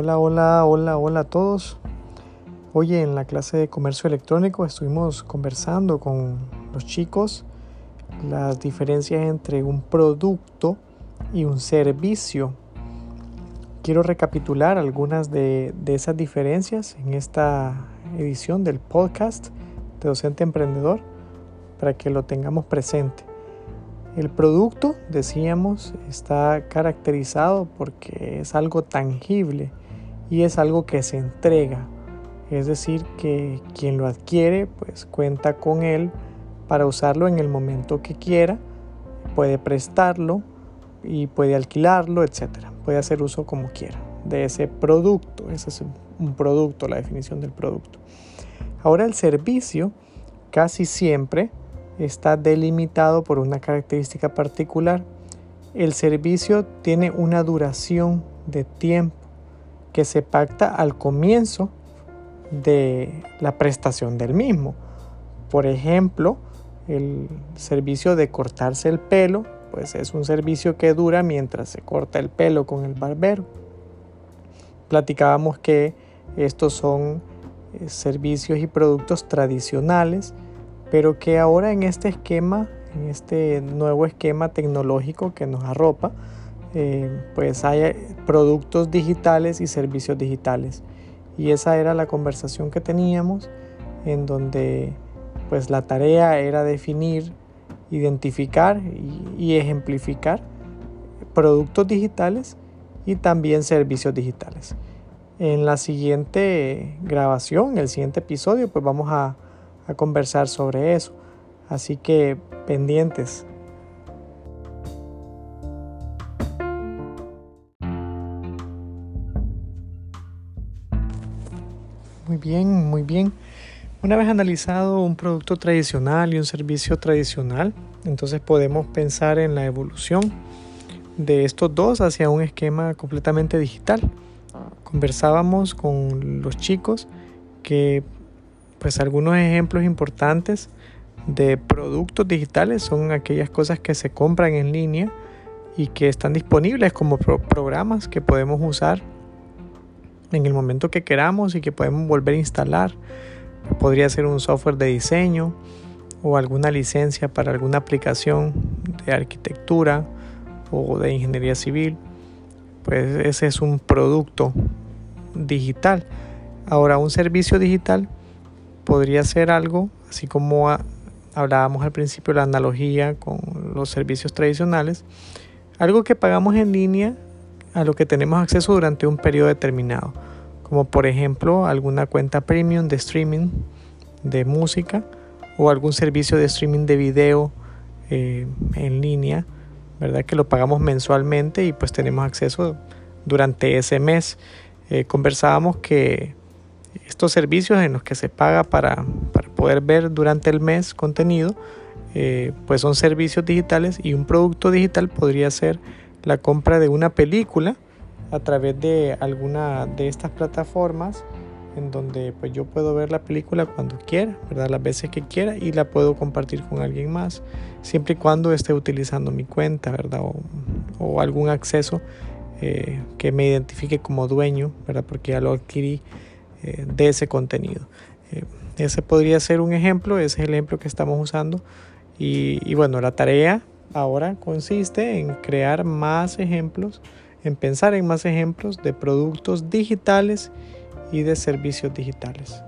Hola, hola, hola, hola a todos. Hoy en la clase de comercio electrónico estuvimos conversando con los chicos las diferencias entre un producto y un servicio. Quiero recapitular algunas de, de esas diferencias en esta edición del podcast de Docente Emprendedor para que lo tengamos presente. El producto, decíamos, está caracterizado porque es algo tangible y es algo que se entrega. Es decir, que quien lo adquiere pues cuenta con él para usarlo en el momento que quiera, puede prestarlo y puede alquilarlo, etc. Puede hacer uso como quiera de ese producto. Ese es un producto, la definición del producto. Ahora el servicio casi siempre está delimitado por una característica particular. El servicio tiene una duración de tiempo que se pacta al comienzo de la prestación del mismo. Por ejemplo, el servicio de cortarse el pelo, pues es un servicio que dura mientras se corta el pelo con el barbero. Platicábamos que estos son eh, servicios y productos tradicionales pero que ahora en este esquema, en este nuevo esquema tecnológico que nos arropa, eh, pues hay productos digitales y servicios digitales. Y esa era la conversación que teníamos en donde pues la tarea era definir, identificar y ejemplificar productos digitales y también servicios digitales. En la siguiente grabación, el siguiente episodio, pues vamos a conversar sobre eso. Así que pendientes. Muy bien, muy bien. Una vez analizado un producto tradicional y un servicio tradicional, entonces podemos pensar en la evolución de estos dos hacia un esquema completamente digital. Conversábamos con los chicos que pues algunos ejemplos importantes de productos digitales son aquellas cosas que se compran en línea y que están disponibles como programas que podemos usar en el momento que queramos y que podemos volver a instalar. Podría ser un software de diseño o alguna licencia para alguna aplicación de arquitectura o de ingeniería civil. Pues ese es un producto digital. Ahora, un servicio digital podría ser algo, así como hablábamos al principio, la analogía con los servicios tradicionales, algo que pagamos en línea a lo que tenemos acceso durante un periodo determinado, como por ejemplo alguna cuenta premium de streaming de música o algún servicio de streaming de video eh, en línea, ¿verdad? Que lo pagamos mensualmente y pues tenemos acceso durante ese mes. Eh, conversábamos que estos servicios en los que se paga para, poder ver durante el mes contenido, eh, pues son servicios digitales y un producto digital podría ser la compra de una película a través de alguna de estas plataformas en donde pues yo puedo ver la película cuando quiera, ¿verdad? Las veces que quiera y la puedo compartir con alguien más, siempre y cuando esté utilizando mi cuenta, ¿verdad? O, algún acceso eh, que me identifique como dueño, ¿verdad? Porque ya lo adquirí eh, de ese contenido. Eh, ese podría ser un ejemplo, ese es el ejemplo que estamos usando. Y, y bueno, la tarea ahora consiste en crear más ejemplos, en pensar en más ejemplos de productos digitales y de servicios digitales.